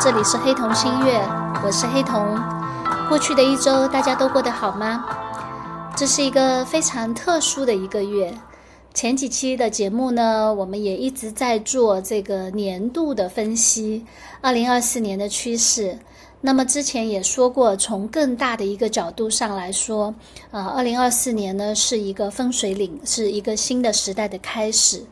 这里是黑瞳新月，我是黑瞳。过去的一周，大家都过得好吗？这是一个非常特殊的一个月。前几期的节目呢，我们也一直在做这个年度的分析，二零二四年的趋势。那么之前也说过，从更大的一个角度上来说，呃，二零二四年呢是一个分水岭，是一个新的时代的开始。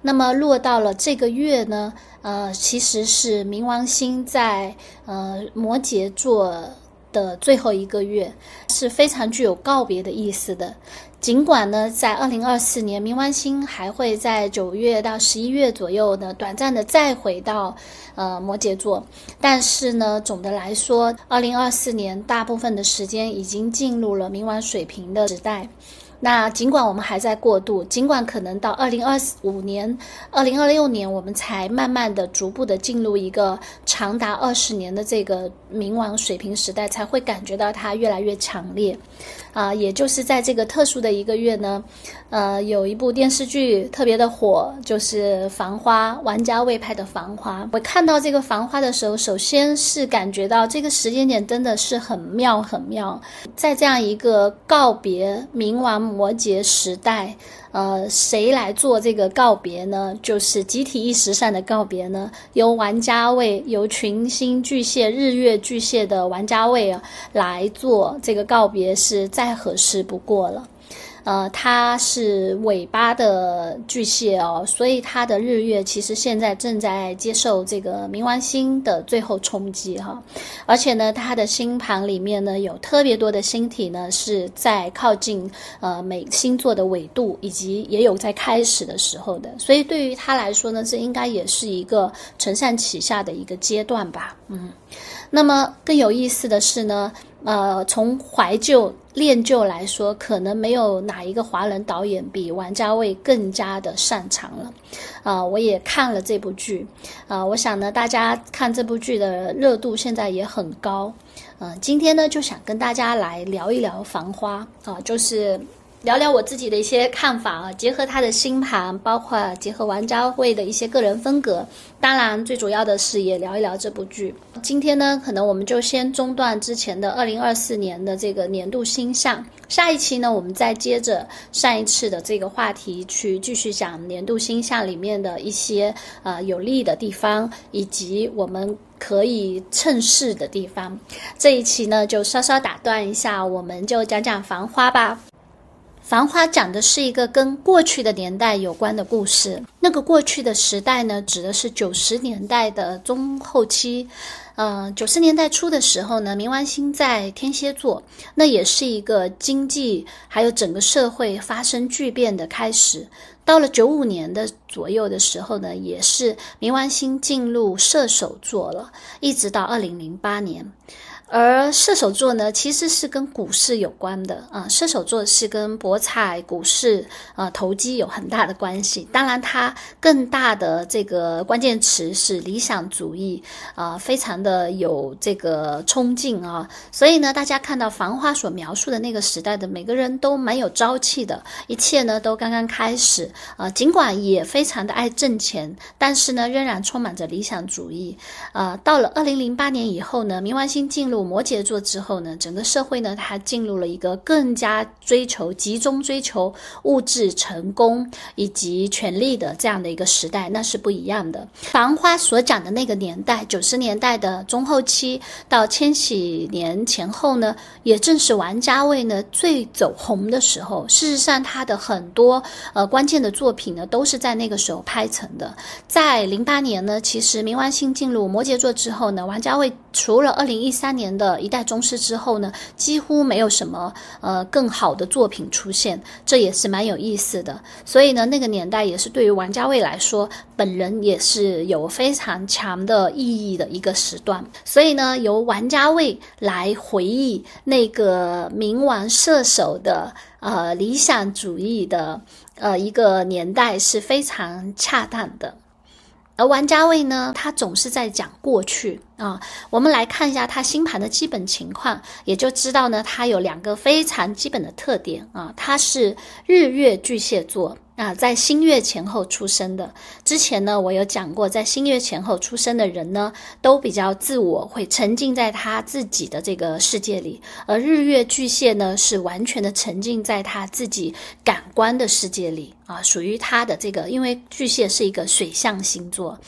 那么落到了这个月呢，呃，其实是冥王星在呃摩羯座的最后一个月，是非常具有告别的意思的。尽管呢，在二零二四年，冥王星还会在九月到十一月左右呢，短暂的再回到呃摩羯座，但是呢，总的来说，二零二四年大部分的时间已经进入了冥王水平的时代。那尽管我们还在过渡，尽管可能到二零二五年、二零二六年，我们才慢慢的、逐步的进入一个长达二十年的这个冥王水平时代，才会感觉到它越来越强烈。啊，也就是在这个特殊的一个月呢，呃，有一部电视剧特别的火，就是《繁花》，王家卫拍的《繁花》。我看到这个《繁花》的时候，首先是感觉到这个时间点真的是很妙，很妙。在这样一个告别冥王摩羯时代，呃，谁来做这个告别呢？就是集体意识上的告别呢？由玩家位，由群星巨蟹、日月巨蟹的玩家位来做这个告别，是。再合适不过了，呃，它是尾巴的巨蟹哦，所以它的日月其实现在正在接受这个冥王星的最后冲击哈，而且呢，它的星盘里面呢有特别多的星体呢是在靠近呃每星座的纬度，以及也有在开始的时候的，所以对于他来说呢，这应该也是一个承上启下的一个阶段吧，嗯，那么更有意思的是呢。呃，从怀旧、恋旧来说，可能没有哪一个华人导演比王家卫更加的擅长了。啊，我也看了这部剧，啊，我想呢，大家看这部剧的热度现在也很高。嗯，今天呢，就想跟大家来聊一聊《繁花》啊，就是。聊聊我自己的一些看法啊，结合他的星盘，包括结合王家卫的一些个人风格，当然最主要的是也聊一聊这部剧。今天呢，可能我们就先中断之前的二零二四年的这个年度星象，下一期呢，我们再接着上一次的这个话题去继续讲年度星象里面的一些呃有利的地方，以及我们可以趁势的地方。这一期呢，就稍稍打断一下，我们就讲讲繁花吧。繁花讲的是一个跟过去的年代有关的故事。那个过去的时代呢，指的是九十年代的中后期。嗯，九十年代初的时候呢，冥王星在天蝎座，那也是一个经济还有整个社会发生巨变的开始。到了九五年的左右的时候呢，也是冥王星进入射手座了，一直到二零零八年。而射手座呢，其实是跟股市有关的啊。射手座是跟博彩、股市啊、投机有很大的关系。当然，它更大的这个关键词是理想主义啊，非常的有这个冲劲啊。所以呢，大家看到《繁花》所描述的那个时代的每个人都蛮有朝气的，一切呢都刚刚开始啊。尽管也非常的爱挣钱，但是呢，仍然充满着理想主义啊。到了二零零八年以后呢，冥王星进入。摩羯座之后呢，整个社会呢，它进入了一个更加追求集中、追求物质成功以及权力的这样的一个时代，那是不一样的。繁花所讲的那个年代，九十年代的中后期到千禧年前后呢，也正是王家卫呢最走红的时候。事实上，他的很多呃关键的作品呢，都是在那个时候拍成的。在零八年呢，其实冥王星进入摩羯座之后呢，王家卫除了二零一三年。的一代宗师之后呢，几乎没有什么呃更好的作品出现，这也是蛮有意思的。所以呢，那个年代也是对于王家卫来说，本人也是有非常强的意义的一个时段。所以呢，由王家卫来回忆那个冥王射手的呃理想主义的呃一个年代是非常恰当的。而王家卫呢，他总是在讲过去啊。我们来看一下他星盘的基本情况，也就知道呢，他有两个非常基本的特点啊。他是日月巨蟹座啊，在新月前后出生的，之前呢，我有讲过，在新月前后出生的人呢，都比较自我，会沉浸在他自己的这个世界里，而日月巨蟹呢，是完全的沉浸在他自己感官的世界里啊，属于他的这个，因为巨蟹是一个水象星座，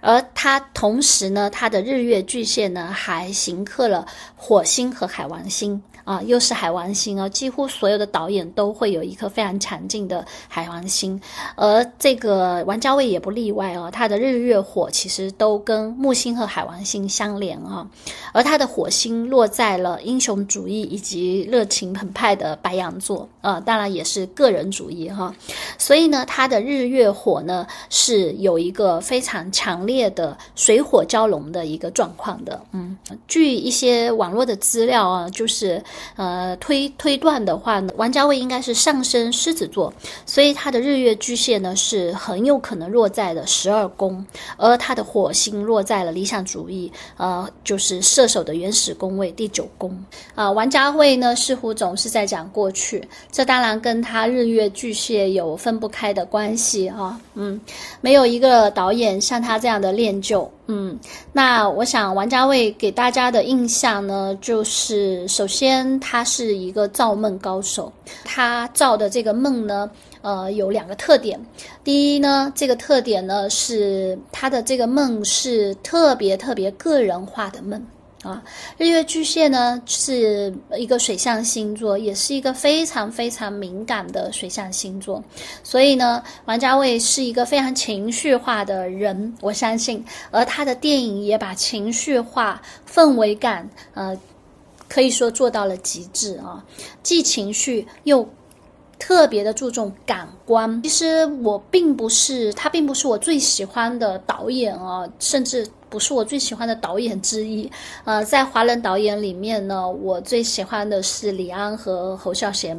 而他同时呢，他的日月巨蟹呢，还行克了火星和海王星。啊，又是海王星啊！几乎所有的导演都会有一颗非常强劲的海王星，而这个王家卫也不例外哦。他的日月火其实都跟木星和海王星相连啊，而他的火星落在了英雄主义以及热情澎湃的白羊座啊，当然也是个人主义哈。所以呢，他的日月火呢是有一个非常强烈的水火交融的一个状况的。嗯，据一些网络的资料啊，就是。呃，推推断的话呢，王家卫应该是上升狮子座，所以他的日月巨蟹呢是很有可能落在了十二宫，而他的火星落在了理想主义，呃，就是射手的原始宫位第九宫。啊，王家卫呢似乎总是在讲过去，这当然跟他日月巨蟹有分不开的关系啊。嗯，没有一个导演像他这样的练就。嗯，那我想王家卫给大家的印象呢，就是首先他是一个造梦高手，他造的这个梦呢，呃，有两个特点。第一呢，这个特点呢是他的这个梦是特别特别个人化的梦。啊，日月巨蟹呢是一个水象星座，也是一个非常非常敏感的水象星座，所以呢，王家卫是一个非常情绪化的人，我相信，而他的电影也把情绪化、氛围感，呃，可以说做到了极致啊，既情绪又特别的注重感官。其实我并不是他，并不是我最喜欢的导演啊，甚至。不是我最喜欢的导演之一，呃，在华人导演里面呢，我最喜欢的是李安和侯孝贤，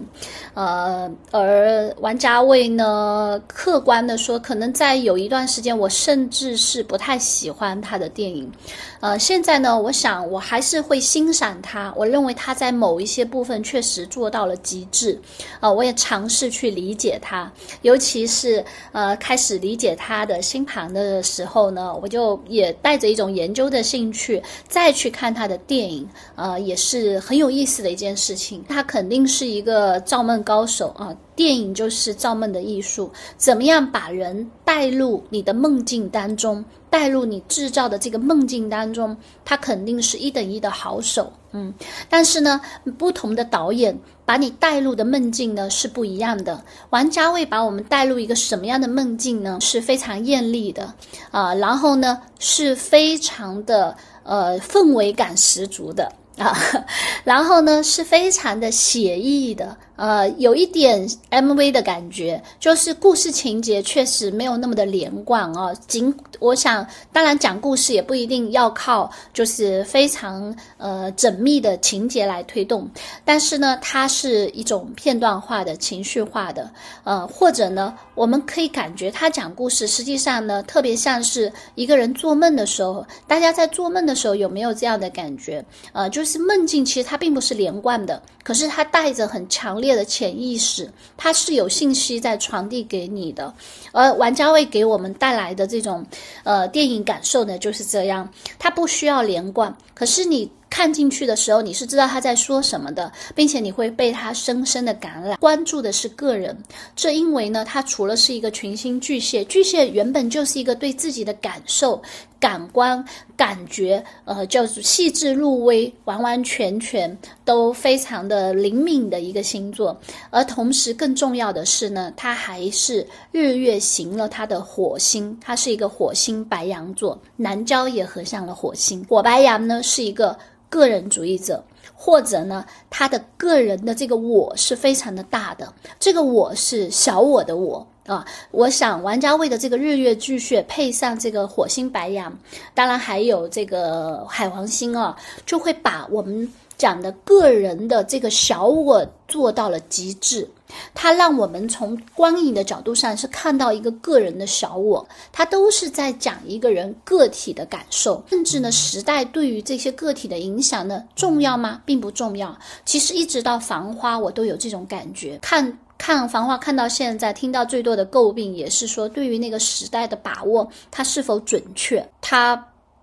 呃，而王家卫呢，客观的说，可能在有一段时间，我甚至是不太喜欢他的电影，呃，现在呢，我想我还是会欣赏他，我认为他在某一些部分确实做到了极致，呃，我也尝试去理解他，尤其是呃，开始理解他的星盘的时候呢，我就也带。着一种研究的兴趣，再去看他的电影，呃，也是很有意思的一件事情。他肯定是一个造梦高手啊！电影就是造梦的艺术，怎么样把人带入你的梦境当中，带入你制造的这个梦境当中，他肯定是一等一的好手。嗯，但是呢，不同的导演把你带入的梦境呢是不一样的。王家卫把我们带入一个什么样的梦境呢？是非常艳丽的啊，然后呢是非常的呃氛围感十足的啊，然后呢是非常的写意的。呃，有一点 MV 的感觉，就是故事情节确实没有那么的连贯啊。仅我想，当然讲故事也不一定要靠就是非常呃缜密的情节来推动，但是呢，它是一种片段化的情绪化的，呃，或者呢，我们可以感觉他讲故事实际上呢，特别像是一个人做梦的时候。大家在做梦的时候有没有这样的感觉？呃，就是梦境其实它并不是连贯的，可是它带着很强烈。的潜意识，它是有信息在传递给你的，而玩家会给我们带来的这种呃电影感受呢，就是这样，它不需要连贯，可是你。看进去的时候，你是知道他在说什么的，并且你会被他深深的感染。关注的是个人，这因为呢，他除了是一个群星巨蟹，巨蟹原本就是一个对自己的感受、感官、感觉，呃，叫做细致入微、完完全全都非常的灵敏的一个星座。而同时，更重要的是呢，他还是日月行了他的火星，他是一个火星白羊座，南郊也合上了火星。火白羊呢，是一个。个人主义者，或者呢，他的个人的这个我是非常的大的，这个我是小我的我啊。我想王家卫的这个日月巨蟹配上这个火星白羊，当然还有这个海王星啊，就会把我们。讲的个人的这个小我做到了极致，它让我们从光影的角度上是看到一个个人的小我，它都是在讲一个人个体的感受，甚至呢，时代对于这些个体的影响呢，重要吗？并不重要。其实一直到《繁花》，我都有这种感觉，看。看《繁花》看到现在，听到最多的诟病也是说，对于那个时代的把握，它是否准确，它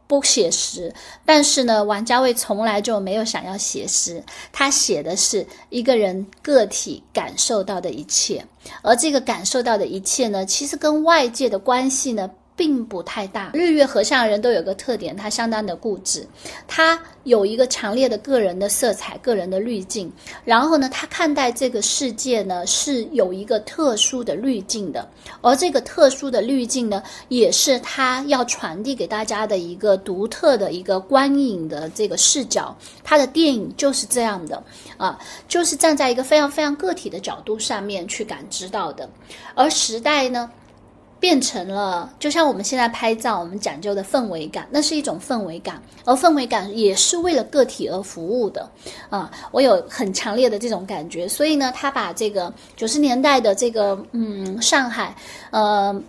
不写实。但是呢，王家卫从来就没有想要写实，他写的是一个人个体感受到的一切，而这个感受到的一切呢，其实跟外界的关系呢。并不太大。日月合相人都有个特点，他相当的固执，他有一个强烈的个人的色彩、个人的滤镜。然后呢，他看待这个世界呢是有一个特殊的滤镜的，而这个特殊的滤镜呢，也是他要传递给大家的一个独特的一个观影的这个视角。他的电影就是这样的啊，就是站在一个非常非常个体的角度上面去感知到的。而时代呢？变成了，就像我们现在拍照，我们讲究的氛围感，那是一种氛围感，而氛围感也是为了个体而服务的，啊，我有很强烈的这种感觉，所以呢，他把这个九十年代的这个嗯上海，呃。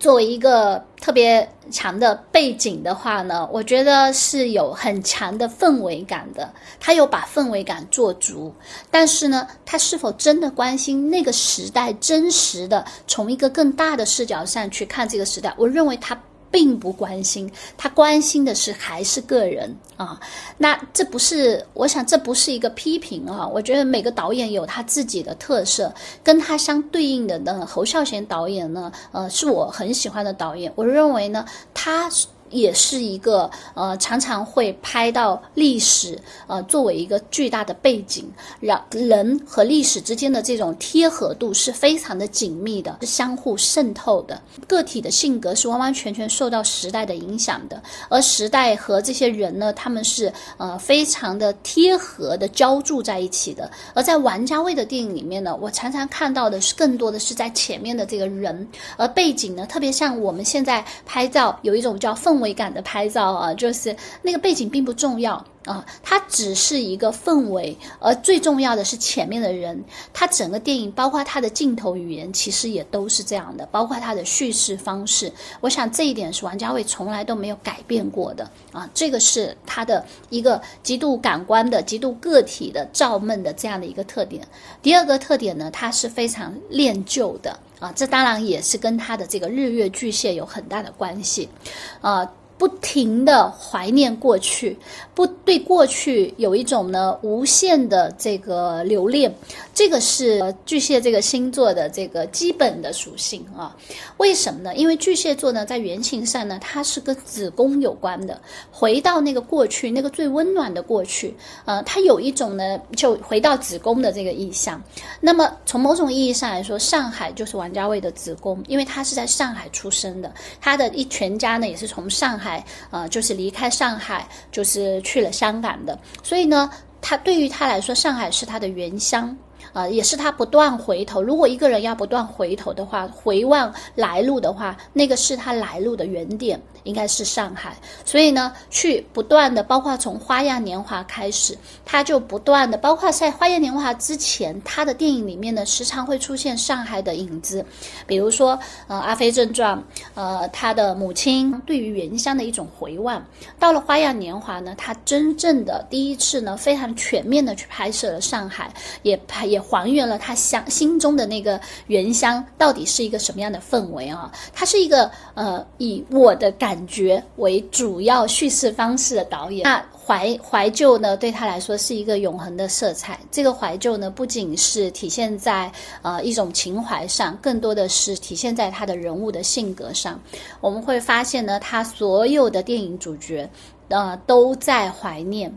作为一个特别强的背景的话呢，我觉得是有很强的氛围感的。他有把氛围感做足，但是呢，他是否真的关心那个时代真实的，从一个更大的视角上去看这个时代？我认为他。并不关心，他关心的是还是个人啊。那这不是，我想这不是一个批评啊。我觉得每个导演有他自己的特色，跟他相对应的呢，侯孝贤导演呢，呃，是我很喜欢的导演。我认为呢，他。也是一个呃，常常会拍到历史呃，作为一个巨大的背景，让人和历史之间的这种贴合度是非常的紧密的，是相互渗透的。个体的性格是完完全全受到时代的影响的，而时代和这些人呢，他们是呃非常的贴合的浇筑在一起的。而在王家卫的电影里面呢，我常常看到的是更多的是在前面的这个人，而背景呢，特别像我们现在拍照有一种叫氛。氛围感的拍照啊，就是那个背景并不重要啊，它只是一个氛围，而最重要的是前面的人。它整个电影，包括它的镜头语言，其实也都是这样的，包括它的叙事方式。我想这一点是王家卫从来都没有改变过的啊，这个是他的一个极度感官的、极度个体的、照闷的这样的一个特点。第二个特点呢，它是非常恋旧的。啊，这当然也是跟他的这个日月巨蟹有很大的关系，啊。不停的怀念过去，不对过去有一种呢无限的这个留恋，这个是巨蟹这个星座的这个基本的属性啊。为什么呢？因为巨蟹座呢在原型上呢它是跟子宫有关的，回到那个过去，那个最温暖的过去，呃，它有一种呢就回到子宫的这个意象。那么从某种意义上来说，上海就是王家卫的子宫，因为他是在上海出生的，他的一全家呢也是从上海。呃，就是离开上海，就是去了香港的，所以呢，他对于他来说，上海是他的原乡。啊，也是他不断回头。如果一个人要不断回头的话，回望来路的话，那个是他来路的原点，应该是上海。所以呢，去不断的，包括从《花样年华》开始，他就不断的，包括在《花样年华》之前，他的电影里面呢，时常会出现上海的影子。比如说，呃，《阿飞正传》，呃，他的母亲对于原乡的一种回望。到了《花样年华》呢，他真正的第一次呢，非常全面的去拍摄了上海，也拍也。还原了他乡心中的那个原乡到底是一个什么样的氛围啊？他是一个呃以我的感觉为主要叙事方式的导演。那怀怀旧呢，对他来说是一个永恒的色彩。这个怀旧呢，不仅是体现在呃一种情怀上，更多的是体现在他的人物的性格上。我们会发现呢，他所有的电影主角呃都在怀念。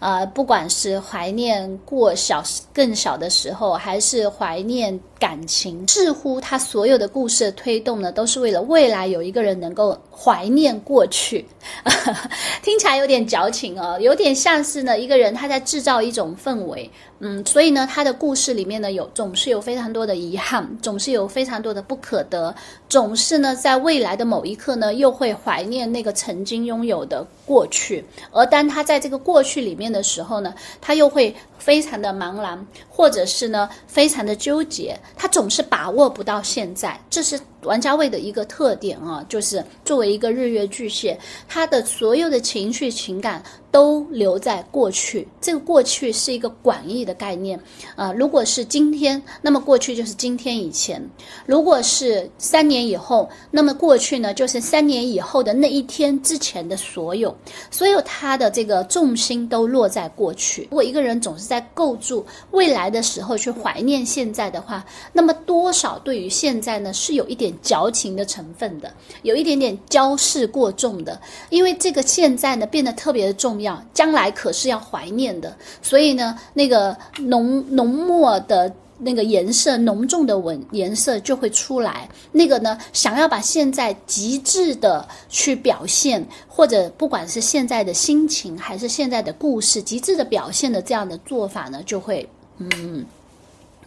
呃，不管是怀念过小更小的时候，还是怀念感情，似乎他所有的故事的推动呢，都是为了未来有一个人能够怀念过去。听起来有点矫情哦，有点像是呢一个人他在制造一种氛围。嗯，所以呢，他的故事里面呢，有总是有非常多的遗憾，总是有非常多的不可得，总是呢，在未来的某一刻呢，又会怀念那个曾经拥有的过去。而当他在这个过去里面的时候呢，他又会非常的茫然，或者是呢，非常的纠结，他总是把握不到现在，这是王家卫的一个特点啊，就是作为一个日月巨蟹，他的所有的情绪情感都留在过去。这个过去是一个广义的概念啊。如果是今天，那么过去就是今天以前；如果是三年以后，那么过去呢就是三年以后的那一天之前的所有。所有他的这个重心都落在过去。如果一个人总是在构筑未来的时候去怀念现在的话，那么多少对于现在呢是有一点。矫情的成分的，有一点点骄饰过重的，因为这个现在呢变得特别的重要，将来可是要怀念的，所以呢，那个浓浓墨的那个颜色，浓重的纹颜色就会出来。那个呢，想要把现在极致的去表现，或者不管是现在的心情，还是现在的故事，极致的表现的这样的做法呢，就会嗯，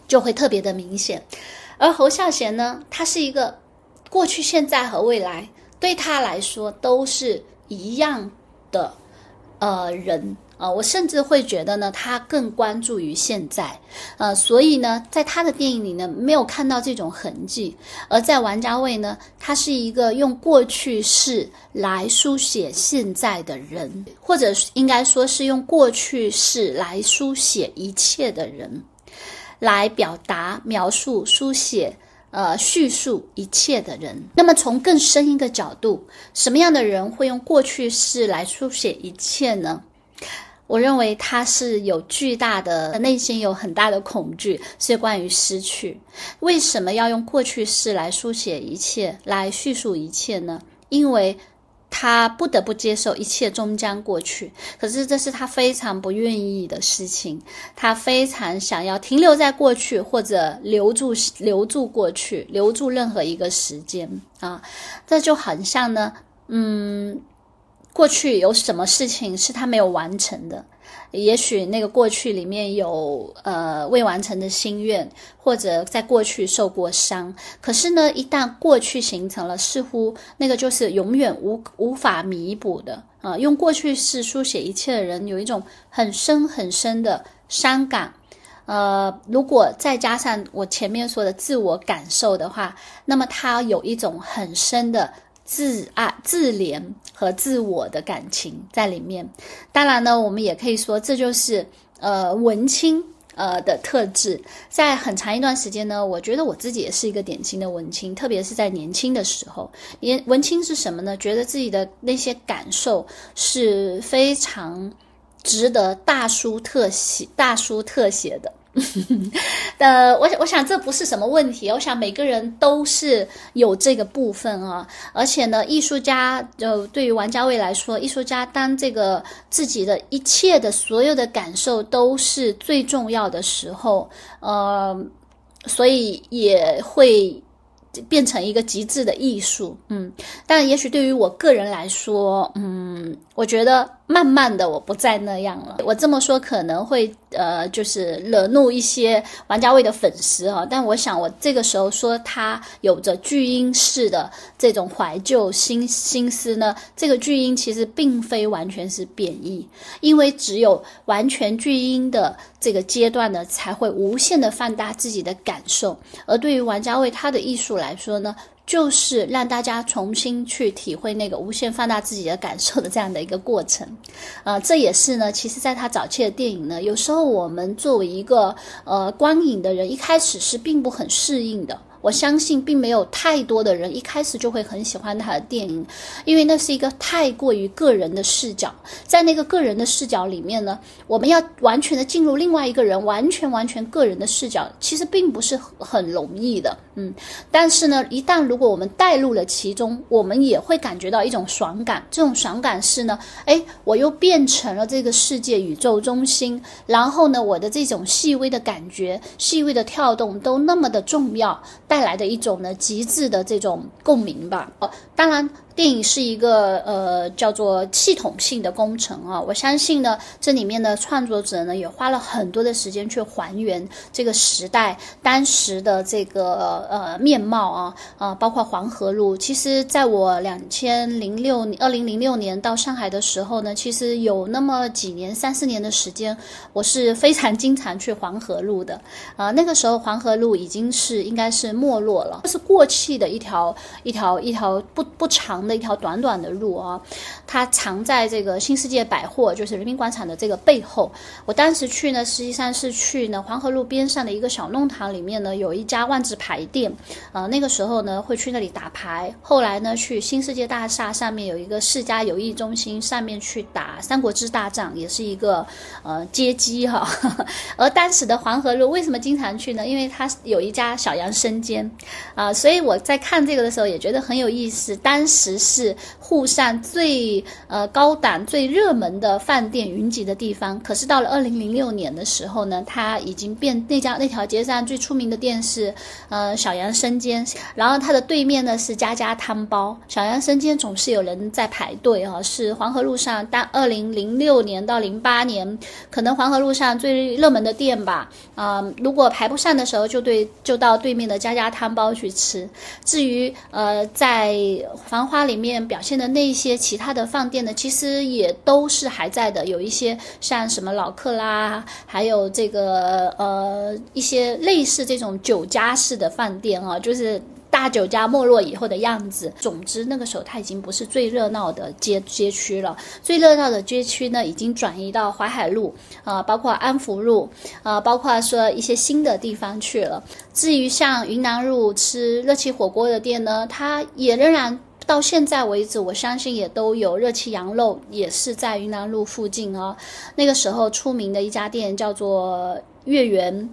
就会特别的明显。而侯孝贤呢，他是一个过去、现在和未来对他来说都是一样的呃人啊，我甚至会觉得呢，他更关注于现在，呃，所以呢，在他的电影里呢，没有看到这种痕迹；而在王家卫呢，他是一个用过去式来书写现在的人，或者应该说是用过去式来书写一切的人。来表达、描述、书写、呃叙述一切的人。那么，从更深一个角度，什么样的人会用过去式来书写一切呢？我认为他是有巨大的内心，有很大的恐惧，是关于失去。为什么要用过去式来书写一切、来叙述一切呢？因为。他不得不接受一切终将过去，可是这是他非常不愿意的事情。他非常想要停留在过去，或者留住留住过去，留住任何一个时间啊！这就很像呢，嗯，过去有什么事情是他没有完成的。也许那个过去里面有呃未完成的心愿，或者在过去受过伤。可是呢，一旦过去形成了，似乎那个就是永远无无法弥补的啊。用过去式书写一切的人，有一种很深很深的伤感。呃，如果再加上我前面说的自我感受的话，那么他有一种很深的。自爱、自怜和自我的感情在里面。当然呢，我们也可以说，这就是呃文青呃的特质。在很长一段时间呢，我觉得我自己也是一个典型的文青，特别是在年轻的时候。也文青是什么呢？觉得自己的那些感受是非常值得大书特写、大书特写的。呃，我我想这不是什么问题。我想每个人都是有这个部分啊，而且呢，艺术家就对于王家卫来说，艺术家当这个自己的一切的所有的感受都是最重要的时候，呃，所以也会。变成一个极致的艺术，嗯，但也许对于我个人来说，嗯，我觉得慢慢的我不再那样了。我这么说可能会呃，就是惹怒一些王家卫的粉丝啊，但我想我这个时候说他有着巨婴式的这种怀旧心心思呢，这个巨婴其实并非完全是贬义，因为只有完全巨婴的这个阶段呢，才会无限的放大自己的感受，而对于王家卫他的艺术。来说呢，就是让大家重新去体会那个无限放大自己的感受的这样的一个过程，啊，这也是呢，其实在他早期的电影呢，有时候我们作为一个呃观影的人，一开始是并不很适应的。我相信并没有太多的人一开始就会很喜欢他的电影，因为那是一个太过于个人的视角，在那个个人的视角里面呢，我们要完全的进入另外一个人完全完全个人的视角，其实并不是很容易的，嗯。但是呢，一旦如果我们带入了其中，我们也会感觉到一种爽感。这种爽感是呢，哎，我又变成了这个世界宇宙中心，然后呢，我的这种细微的感觉、细微的跳动都那么的重要。带来的一种呢极致的这种共鸣吧。哦，当然电影是一个呃叫做系统性的工程啊，我相信呢，这里面的创作者呢也花了很多的时间去还原这个时代当时的这个呃面貌啊啊，包括黄河路。其实，在我两千零六二零零六年到上海的时候呢，其实有那么几年三四年的时间，我是非常经常去黄河路的啊。那个时候黄河路已经是应该是没落了，是过气的一条一条一条不不长。的一条短短的路啊，它藏在这个新世界百货，就是人民广场的这个背后。我当时去呢，实际上是去呢黄河路边上的一个小弄堂里面呢，有一家万字牌店。呃，那个时候呢会去那里打牌。后来呢去新世界大厦上面有一个世家游艺中心，上面去打三国志大战，也是一个呃街机哈。而当时的黄河路为什么经常去呢？因为它有一家小杨生煎啊，所以我在看这个的时候也觉得很有意思。当时。是沪上最呃高档、最热门的饭店云集的地方。可是到了二零零六年的时候呢，它已经变那家那条街上最出名的店是呃小杨生煎，然后它的对面呢是家家汤包。小杨生煎总是有人在排队啊，是黄河路上当二零零六年到零八年可能黄河路上最热门的店吧。啊，如果排不上的时候，就对就到对面的家家汤包去吃。至于呃在繁花里面表现的那些其他的饭店呢，其实也都是还在的，有一些像什么老克拉，还有这个呃一些类似这种酒家式的饭店啊，就是大酒家没落以后的样子。总之，那个时候它已经不是最热闹的街街区了，最热闹的街区呢，已经转移到淮海路啊，包括安福路啊，包括说一些新的地方去了。至于像云南路吃热气火锅的店呢，它也仍然。到现在为止，我相信也都有热气羊肉，也是在云南路附近啊。那个时候出名的一家店叫做。月圆，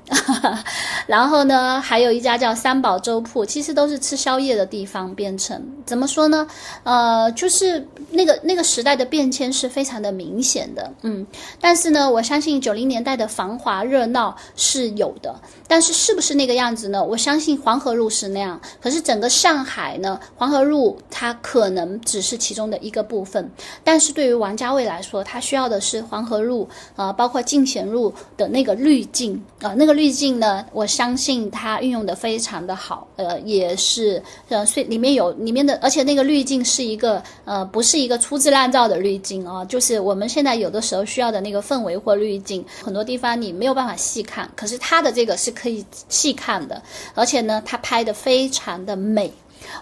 然后呢，还有一家叫三宝粥铺，其实都是吃宵夜的地方。变成怎么说呢？呃，就是那个那个时代的变迁是非常的明显的，嗯。但是呢，我相信九零年代的繁华热闹是有的，但是是不是那个样子呢？我相信黄河路是那样，可是整个上海呢，黄河路它可能只是其中的一个部分。但是对于王家卫来说，他需要的是黄河路啊，包括进贤路的那个绿。镜啊，那个滤镜呢，我相信它运用的非常的好，呃，也是呃，所以里面有里面的，而且那个滤镜是一个呃，不是一个粗制滥造的滤镜啊，就是我们现在有的时候需要的那个氛围或滤镜，很多地方你没有办法细看，可是它的这个是可以细看的，而且呢，它拍的非常的美。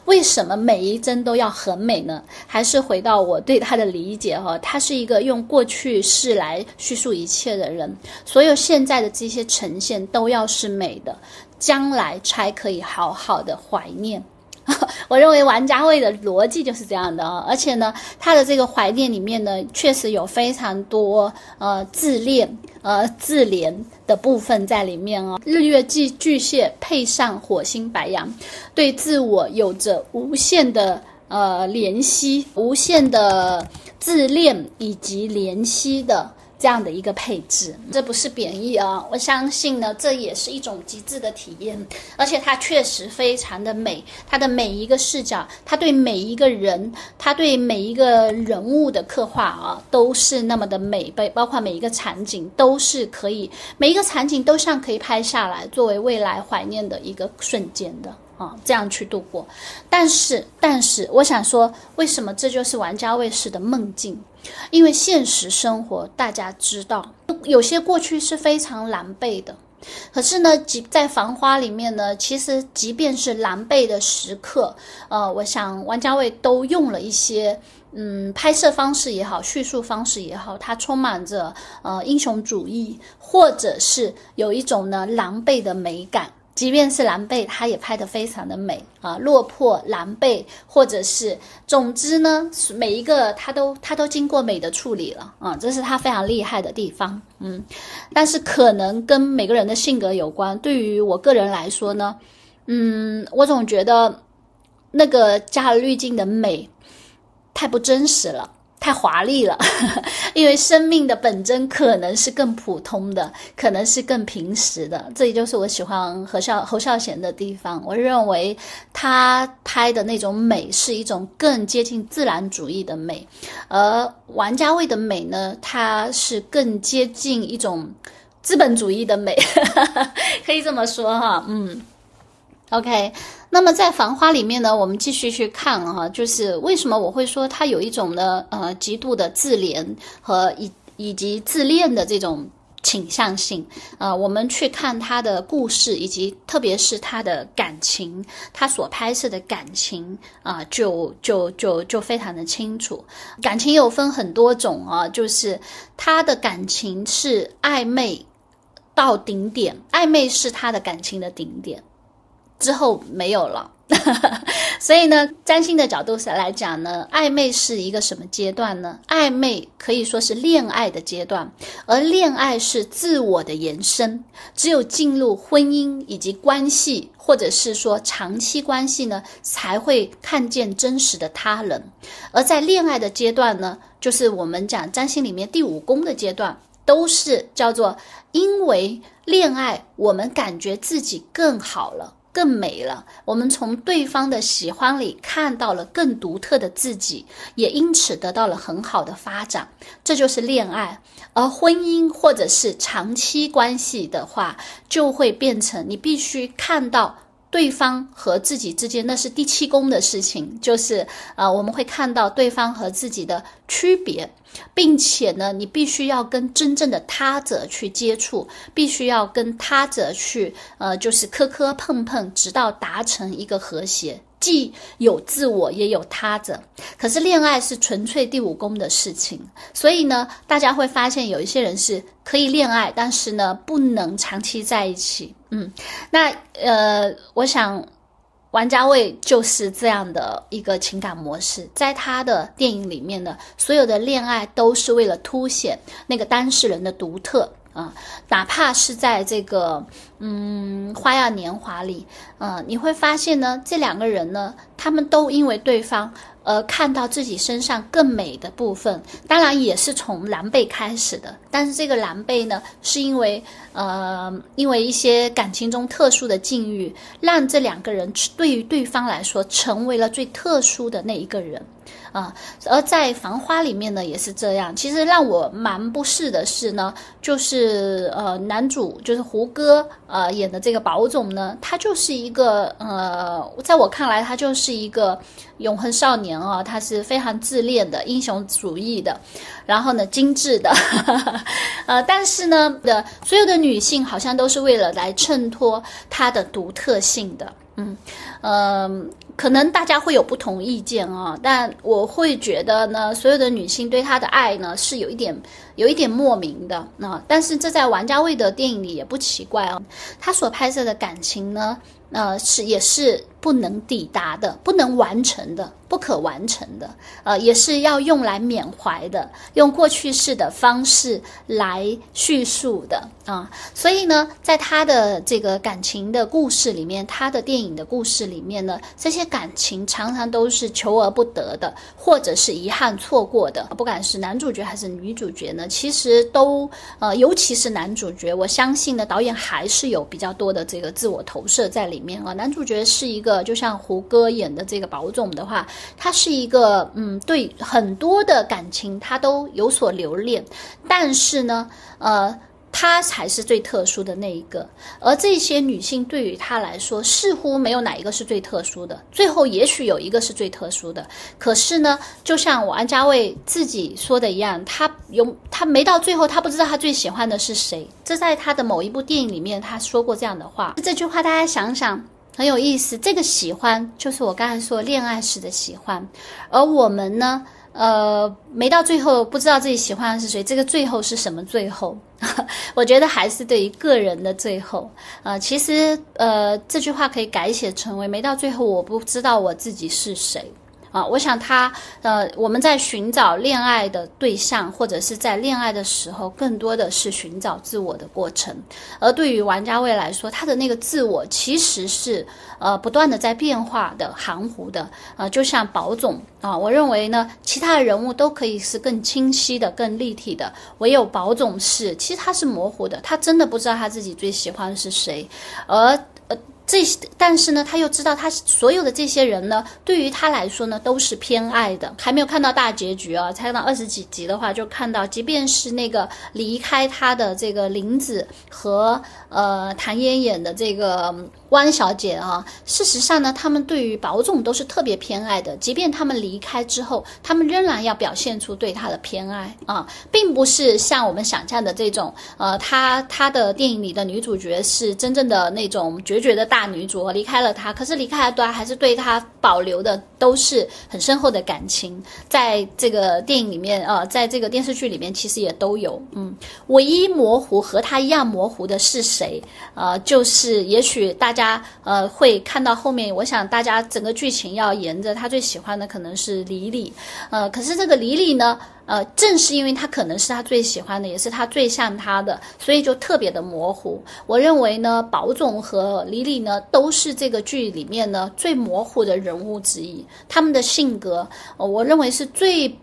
为什么每一帧都要很美呢？还是回到我对他的理解哈，他是一个用过去式来叙述一切的人，所有现在的这些呈现都要是美的，将来才可以好好的怀念。我认为王家卫的逻辑就是这样的啊，而且呢，他的这个怀念里面呢，确实有非常多呃自恋呃自怜的部分在里面哦。日月巨巨蟹配上火星白羊，对自我有着无限的呃怜惜，无限的自恋以及怜惜的。这样的一个配置，这不是贬义啊！我相信呢，这也是一种极致的体验，而且它确实非常的美。它的每一个视角，它对每一个人，它对每一个人物的刻画啊，都是那么的美。被包括每一个场景，都是可以，每一个场景都像可以拍下来，作为未来怀念的一个瞬间的。啊，这样去度过，但是，但是，我想说，为什么这就是王家卫式的梦境？因为现实生活大家知道，有些过去是非常狼狈的，可是呢，即在繁花里面呢，其实即便是狼狈的时刻，呃，我想王家卫都用了一些，嗯，拍摄方式也好，叙述方式也好，它充满着呃英雄主义，或者是有一种呢狼狈的美感。即便是狼狈，他也拍得非常的美啊，落魄、狼狈，或者是，总之呢，每一个他都他都经过美的处理了啊，这是他非常厉害的地方。嗯，但是可能跟每个人的性格有关。对于我个人来说呢，嗯，我总觉得那个加了滤镜的美太不真实了。太华丽了，因为生命的本真可能是更普通的，可能是更平实的。这也就是我喜欢何孝侯孝贤的地方。我认为他拍的那种美是一种更接近自然主义的美，而王家卫的美呢，它是更接近一种资本主义的美，可以这么说哈。嗯，OK。那么在《繁花》里面呢，我们继续去看哈，就是为什么我会说它有一种呢，呃，极度的自怜和以以及自恋的这种倾向性啊。我们去看他的故事，以及特别是他的感情，他所拍摄的感情啊，就就就就非常的清楚。感情有分很多种啊，就是他的感情是暧昧到顶点，暧昧是他的感情的顶点。之后没有了，所以呢，占星的角度上来讲呢，暧昧是一个什么阶段呢？暧昧可以说是恋爱的阶段，而恋爱是自我的延伸。只有进入婚姻以及关系，或者是说长期关系呢，才会看见真实的他人。而在恋爱的阶段呢，就是我们讲占星里面第五宫的阶段，都是叫做因为恋爱，我们感觉自己更好了。更美了。我们从对方的喜欢里看到了更独特的自己，也因此得到了很好的发展。这就是恋爱。而婚姻或者是长期关系的话，就会变成你必须看到。对方和自己之间，那是第七宫的事情，就是呃，我们会看到对方和自己的区别，并且呢，你必须要跟真正的他者去接触，必须要跟他者去呃，就是磕磕碰碰，直到达成一个和谐。既有自我，也有他者。可是恋爱是纯粹第五宫的事情，所以呢，大家会发现有一些人是可以恋爱，但是呢，不能长期在一起。嗯，那呃，我想王家卫就是这样的一个情感模式，在他的电影里面呢，所有的恋爱都是为了凸显那个当事人的独特。啊，哪怕是在这个嗯《花样年华》里，嗯，你会发现呢，这两个人呢，他们都因为对方而看到自己身上更美的部分。当然也是从狼狈开始的，但是这个狼狈呢，是因为呃，因为一些感情中特殊的境遇，让这两个人对于对方来说成为了最特殊的那一个人。啊，而在《繁花》里面呢，也是这样。其实让我蛮不适的是呢，就是呃，男主就是胡歌呃演的这个宝总呢，他就是一个呃，在我看来，他就是一个永恒少年啊，他是非常自恋的、英雄主义的，然后呢，精致的，呃，但是呢的所有的女性好像都是为了来衬托他的独特性的。嗯，呃，可能大家会有不同意见啊，但我会觉得呢，所有的女性对他的爱呢是有一点，有一点莫名的那。但是这在王家卫的电影里也不奇怪啊，他所拍摄的感情呢，呃，是也是不能抵达的，不能完成的。不可完成的，呃，也是要用来缅怀的，用过去式的方式来叙述的啊。所以呢，在他的这个感情的故事里面，他的电影的故事里面呢，这些感情常常都是求而不得的，或者是遗憾错过的。不管是男主角还是女主角呢，其实都呃，尤其是男主角，我相信呢，导演还是有比较多的这个自我投射在里面啊。男主角是一个，就像胡歌演的这个保总的话。他是一个，嗯，对很多的感情他都有所留恋，但是呢，呃，他才是最特殊的那一个。而这些女性对于他来说，似乎没有哪一个是最特殊的。最后也许有一个是最特殊的，可是呢，就像王家卫自己说的一样，他有他没到最后，他不知道他最喜欢的是谁。这在他的某一部电影里面，他说过这样的话。这句话大家想想。很有意思，这个喜欢就是我刚才说恋爱时的喜欢，而我们呢，呃，没到最后不知道自己喜欢的是谁，这个最后是什么？最后，我觉得还是对于个人的最后。呃，其实呃，这句话可以改写成为没到最后我不知道我自己是谁。啊。我想他呃，我们在寻找恋爱的对象，或者是在恋爱的时候，更多的是寻找自我的过程。而对于王家卫来说，他的那个自我其实是呃不断的在变化的、含糊的啊，就像宝总啊。我认为呢，其他的人物都可以是更清晰的、更立体的，唯有宝总是，其实他是模糊的，他真的不知道他自己最喜欢的是谁，而。这些，但是呢，他又知道他所有的这些人呢，对于他来说呢，都是偏爱的。还没有看到大结局啊，才到二十几集的话，就看到，即便是那个离开他的这个林子和呃唐嫣演的这个汪小姐啊，事实上呢，他们对于保总都是特别偏爱的。即便他们离开之后，他们仍然要表现出对他的偏爱啊，并不是像我们想象的这种，呃，他他的电影里的女主角是真正的那种决绝的大。女主离开了他，可是离开了对还是对他保留的都是很深厚的感情。在这个电影里面，呃，在这个电视剧里面，其实也都有。嗯，唯一模糊和他一样模糊的是谁？呃，就是也许大家呃会看到后面，我想大家整个剧情要沿着他最喜欢的可能是李李，呃，可是这个李李呢？呃，正是因为他可能是他最喜欢的，也是他最像他的，所以就特别的模糊。我认为呢，宝总和李李呢，都是这个剧里面呢最模糊的人物之一。他们的性格，我认为是最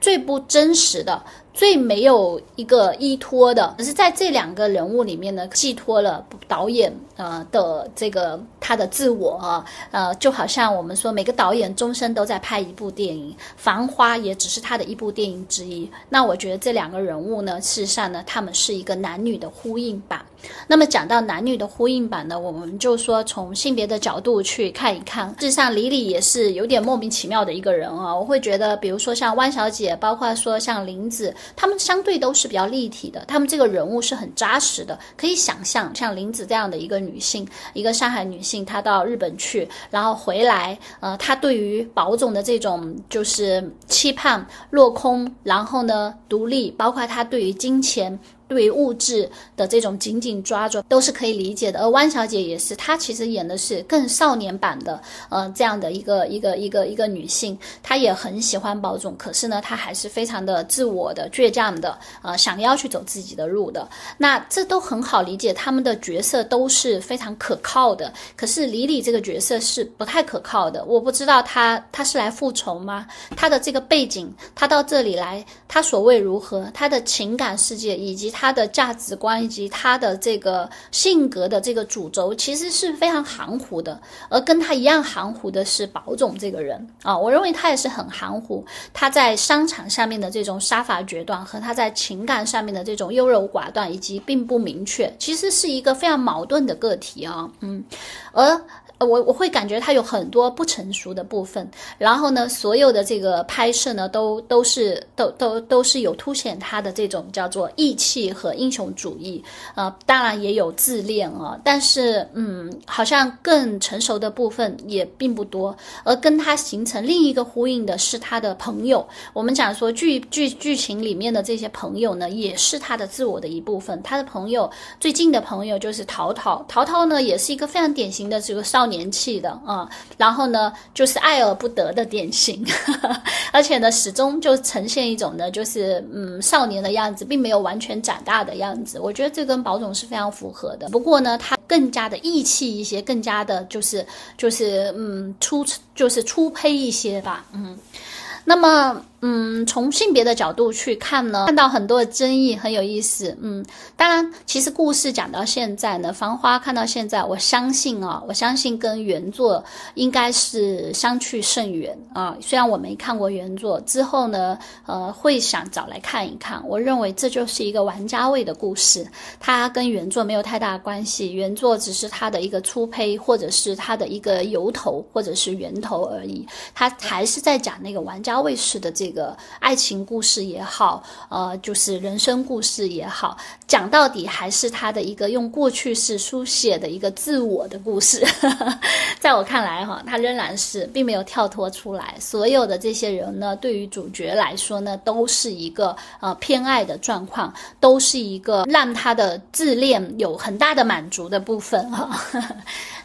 最不真实的。最没有一个依托的，只是在这两个人物里面呢，寄托了导演呃的这个他的自我，呃，就好像我们说每个导演终身都在拍一部电影，《繁花》也只是他的一部电影之一。那我觉得这两个人物呢，事实上呢，他们是一个男女的呼应版。那么讲到男女的呼应版呢，我们就说从性别的角度去看一看。事实上，李李也是有点莫名其妙的一个人啊。我会觉得，比如说像汪小姐，包括说像林子。他们相对都是比较立体的，他们这个人物是很扎实的，可以想象像林子这样的一个女性，一个上海女性，她到日本去，然后回来，呃，她对于宝总的这种就是期盼落空，然后呢，独立，包括她对于金钱。对物质的这种紧紧抓住都是可以理解的，而汪小姐也是，她其实演的是更少年版的，呃，这样的一个一个一个一个女性，她也很喜欢宝总，可是呢，她还是非常的自我的、倔强的，呃，想要去走自己的路的。那这都很好理解，他们的角色都是非常可靠的。可是李李这个角色是不太可靠的，我不知道她她是来复仇吗？他的这个背景，他到这里来，他所谓如何？他的情感世界以及。他的价值观以及他的这个性格的这个主轴，其实是非常含糊的。而跟他一样含糊的是宝总这个人啊，我认为他也是很含糊。他在商场上面的这种杀伐决断，和他在情感上面的这种优柔寡断，以及并不明确，其实是一个非常矛盾的个体啊。嗯，而。呃我我会感觉他有很多不成熟的部分，然后呢，所有的这个拍摄呢，都都是都都都是有凸显他的这种叫做义气和英雄主义，呃，当然也有自恋啊，但是嗯，好像更成熟的部分也并不多，而跟他形成另一个呼应的是他的朋友，我们讲说剧剧剧情里面的这些朋友呢，也是他的自我的一部分，他的朋友最近的朋友就是淘淘，淘淘呢也是一个非常典型的这个少。年气的啊，然后呢，就是爱而不得的典型，而且呢，始终就呈现一种呢，就是嗯少年的样子，并没有完全长大的样子。我觉得这跟宝总是非常符合的。不过呢，他更加的义气一些，更加的就是就是嗯粗就是粗胚一些吧，嗯，那么。嗯，从性别的角度去看呢，看到很多的争议，很有意思。嗯，当然，其实故事讲到现在呢，《繁花》看到现在，我相信啊，我相信跟原作应该是相去甚远啊。虽然我没看过原作，之后呢，呃，会想找来看一看。我认为这就是一个王家卫的故事，它跟原作没有太大关系，原作只是它的一个初胚，或者是它的一个由头，或者是源头而已。它还是在讲那个王家卫式的这。这个爱情故事也好，呃，就是人生故事也好，讲到底还是他的一个用过去式书写的一个自我的故事。在我看来，哈，他仍然是并没有跳脱出来。所有的这些人呢，对于主角来说呢，都是一个呃偏爱的状况，都是一个让他的自恋有很大的满足的部分哈。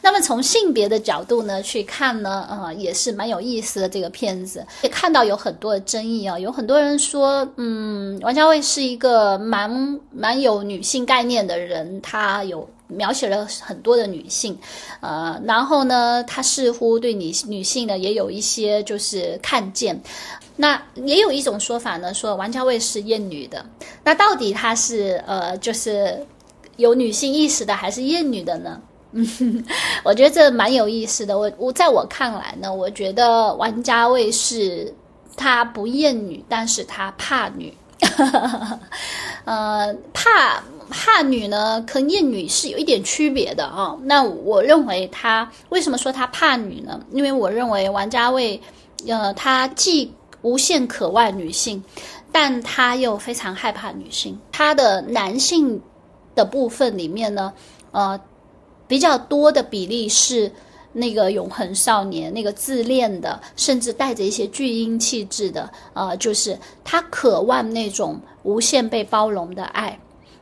那么从性别的角度呢去看呢，呃，也是蛮有意思的这个片子，也看到有很多的争议啊，有很多人说，嗯，王家卫是一个蛮蛮有女性概念的人，他有描写了很多的女性，呃，然后呢，他似乎对女女性呢也有一些就是看见，那也有一种说法呢，说王家卫是厌女的，那到底他是呃就是有女性意识的还是厌女的呢？嗯，我觉得这蛮有意思的。我我在我看来呢，我觉得王家卫是他不厌女，但是他怕女。呃，怕怕女呢，跟厌女是有一点区别的啊。那我认为他为什么说他怕女呢？因为我认为王家卫，呃，他既无限渴望女性，但他又非常害怕女性。他的男性的部分里面呢，呃。比较多的比例是那个永恒少年，那个自恋的，甚至带着一些巨婴气质的，呃，就是他渴望那种无限被包容的爱，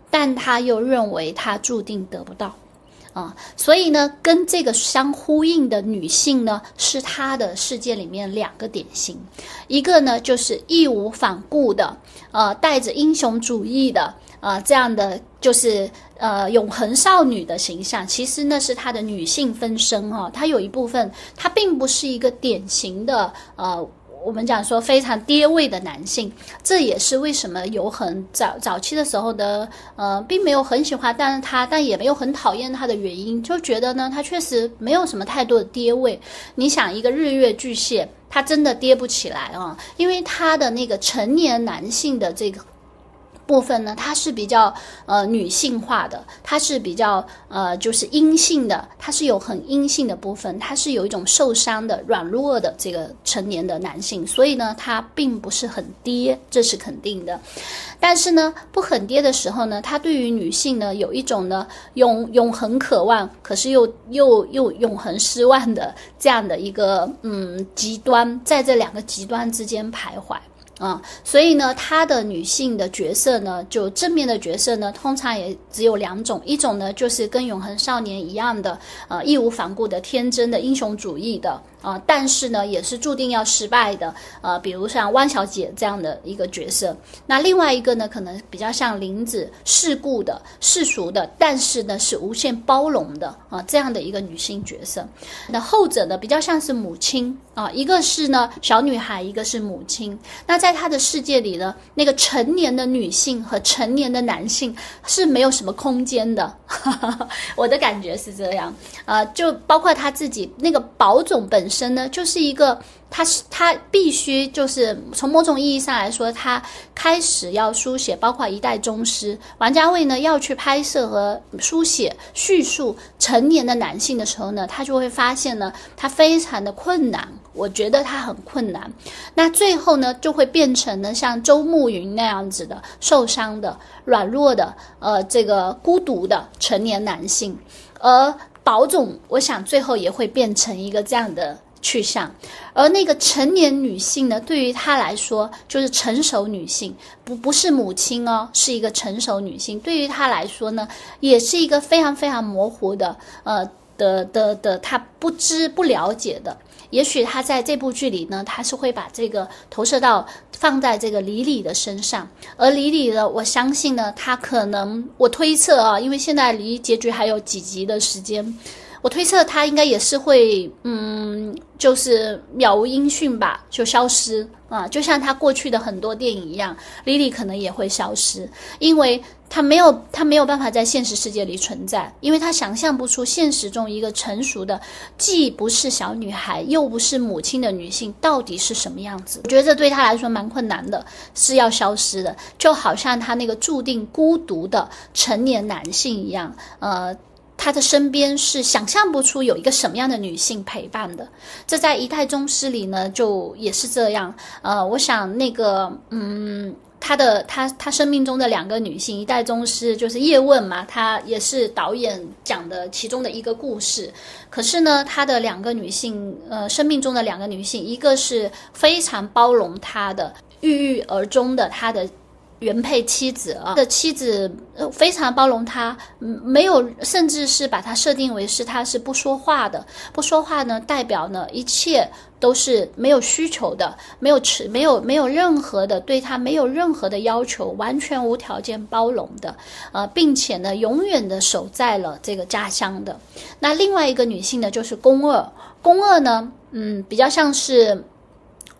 但他又认为他注定得不到，啊，所以呢，跟这个相呼应的女性呢，是他的世界里面两个典型，一个呢就是义无反顾的，呃，带着英雄主义的。啊，这样的就是呃永恒少女的形象，其实那是她的女性分身哈，她有一部分，她并不是一个典型的呃，我们讲说非常爹味的男性，这也是为什么有很早早期的时候的呃，并没有很喜欢，但是他但也没有很讨厌他的原因，就觉得呢，他确实没有什么太多的爹味。你想一个日月巨蟹，他真的跌不起来啊，因为他的那个成年男性的这个。部分呢，它是比较呃女性化的，它是比较呃就是阴性的，它是有很阴性的部分，它是有一种受伤的软弱的这个成年的男性，所以呢，他并不是很跌，这是肯定的。但是呢，不很跌的时候呢，他对于女性呢有一种呢永永恒渴望，可是又又又永恒失望的这样的一个嗯极端，在这两个极端之间徘徊。啊，所以呢，她的女性的角色呢，就正面的角色呢，通常也只有两种，一种呢就是跟永恒少年一样的，呃，义无反顾的、天真的、英雄主义的。啊，但是呢，也是注定要失败的。呃，比如像汪小姐这样的一个角色，那另外一个呢，可能比较像林子，世故的、世俗的，但是呢，是无限包容的啊，这样的一个女性角色。那后者呢，比较像是母亲啊，一个是呢小女孩，一个是母亲。那在在他的世界里呢，那个成年的女性和成年的男性是没有什么空间的。我的感觉是这样啊，就包括他自己那个宝总本。身呢，就是一个，他是他必须就是从某种意义上来说，他开始要书写，包括一代宗师王家卫呢要去拍摄和书写叙述成年的男性的时候呢，他就会发现呢，他非常的困难，我觉得他很困难。那最后呢，就会变成呢像周慕云那样子的受伤的、软弱的、呃，这个孤独的成年男性，而。宝总，我想最后也会变成一个这样的去向，而那个成年女性呢，对于她来说就是成熟女性，不不是母亲哦，是一个成熟女性。对于她来说呢，也是一个非常非常模糊的，呃的的的，他不知不了解的。也许他在这部剧里呢，他是会把这个投射到放在这个李李的身上，而李李呢，我相信呢，他可能我推测啊，因为现在离结局还有几集的时间，我推测他应该也是会，嗯，就是渺无音讯吧，就消失啊，就像他过去的很多电影一样，李李可能也会消失，因为。他没有，他没有办法在现实世界里存在，因为他想象不出现实中一个成熟的，既不是小女孩又不是母亲的女性到底是什么样子。我觉得这对他来说蛮困难的，是要消失的，就好像他那个注定孤独的成年男性一样，呃。他的身边是想象不出有一个什么样的女性陪伴的。这在一代宗师里呢，就也是这样。呃，我想那个，嗯。他的他他生命中的两个女性，一代宗师就是叶问嘛，他也是导演讲的其中的一个故事。可是呢，他的两个女性，呃，生命中的两个女性，一个是非常包容他的，郁郁而终的他的。原配妻子啊，的妻子非常包容他，没有甚至是把他设定为是他是不说话的，不说话呢代表呢一切都是没有需求的，没有持没有没有任何的对他没有任何的要求，完全无条件包容的，呃，并且呢永远的守在了这个家乡的。那另外一个女性呢就是宫二，宫二呢嗯比较像是。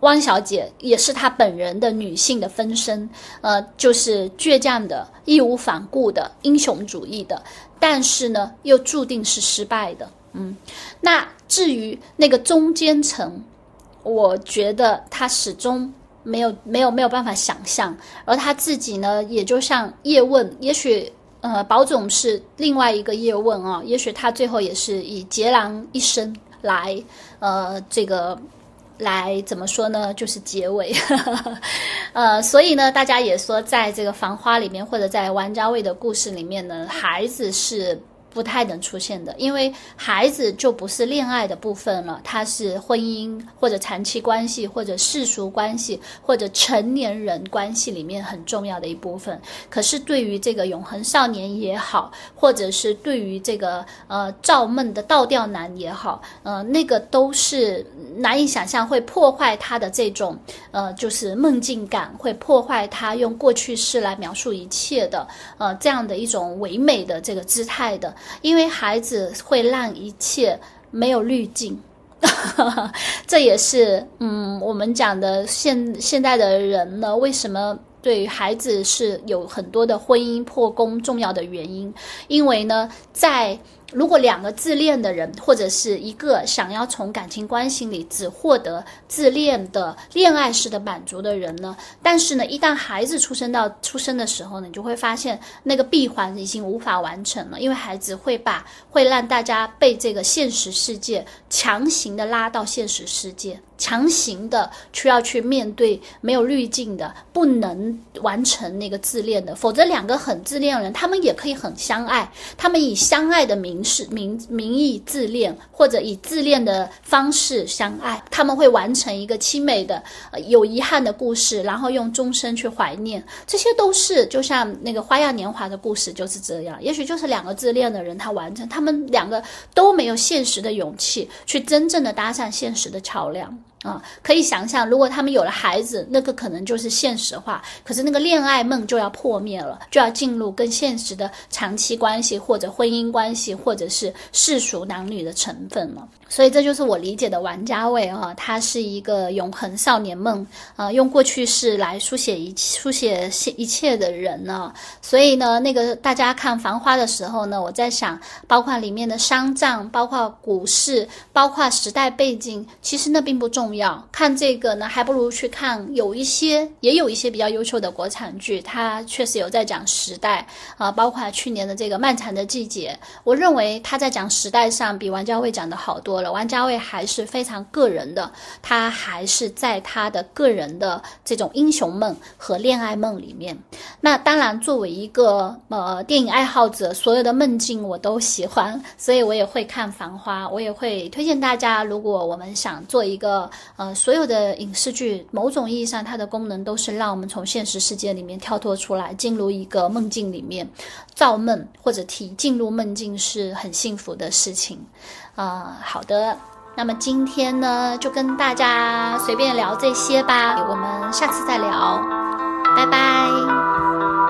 汪小姐也是她本人的女性的分身，呃，就是倔强的、义无反顾的、英雄主义的，但是呢，又注定是失败的。嗯，那至于那个中间层，我觉得他始终没有、没有、没有办法想象，而他自己呢，也就像叶问，也许呃，宝总是另外一个叶问啊，也许他最后也是以孑然一身来，呃，这个。来怎么说呢？就是结尾，呃，所以呢，大家也说，在这个《繁花》里面，或者在王家卫的故事里面呢，孩子是。不太能出现的，因为孩子就不是恋爱的部分了，他是婚姻或者长期关系或者世俗关系或者成年人关系里面很重要的一部分。可是对于这个永恒少年也好，或者是对于这个呃造梦的倒吊男也好，呃，那个都是难以想象会破坏他的这种呃就是梦境感，会破坏他用过去式来描述一切的呃这样的一种唯美的这个姿态的。因为孩子会让一切没有滤镜，这也是嗯，我们讲的现现代的人呢，为什么对孩子是有很多的婚姻破功重要的原因？因为呢，在如果两个自恋的人，或者是一个想要从感情关系里只获得自恋的恋爱式的满足的人呢？但是呢，一旦孩子出生到出生的时候呢，你就会发现那个闭环已经无法完成了，因为孩子会把会让大家被这个现实世界强行的拉到现实世界。强行的需要去面对没有滤镜的，不能完成那个自恋的，否则两个很自恋的人，他们也可以很相爱，他们以相爱的名是名名义自恋，或者以自恋的方式相爱，他们会完成一个凄美的、有遗憾的故事，然后用终身去怀念，这些都是就像那个《花样年华》的故事就是这样，也许就是两个自恋的人，他完成，他们两个都没有现实的勇气去真正的搭上现实的桥梁。啊，可以想象，如果他们有了孩子，那个可能就是现实化。可是那个恋爱梦就要破灭了，就要进入跟现实的长期关系，或者婚姻关系，或者是世俗男女的成分了。所以这就是我理解的王家卫啊，他是一个永恒少年梦啊，用过去式来书写一书写一切的人呢。所以呢，那个大家看《繁花》的时候呢，我在想，包括里面的商账，包括股市，包括时代背景，其实那并不重要。看这个呢，还不如去看有一些也有一些比较优秀的国产剧，它确实有在讲时代啊，包括去年的这个《漫长的季节》，我认为他在讲时代上比王家卫讲的好多。王家卫还是非常个人的，他还是在他的个人的这种英雄梦和恋爱梦里面。那当然，作为一个呃电影爱好者，所有的梦境我都喜欢，所以我也会看《繁花》，我也会推荐大家。如果我们想做一个呃所有的影视剧，某种意义上它的功能都是让我们从现实世界里面跳脱出来，进入一个梦境里面造梦或者提进入梦境是很幸福的事情。啊，好的，那么今天呢，就跟大家随便聊这些吧，我们下次再聊，拜拜。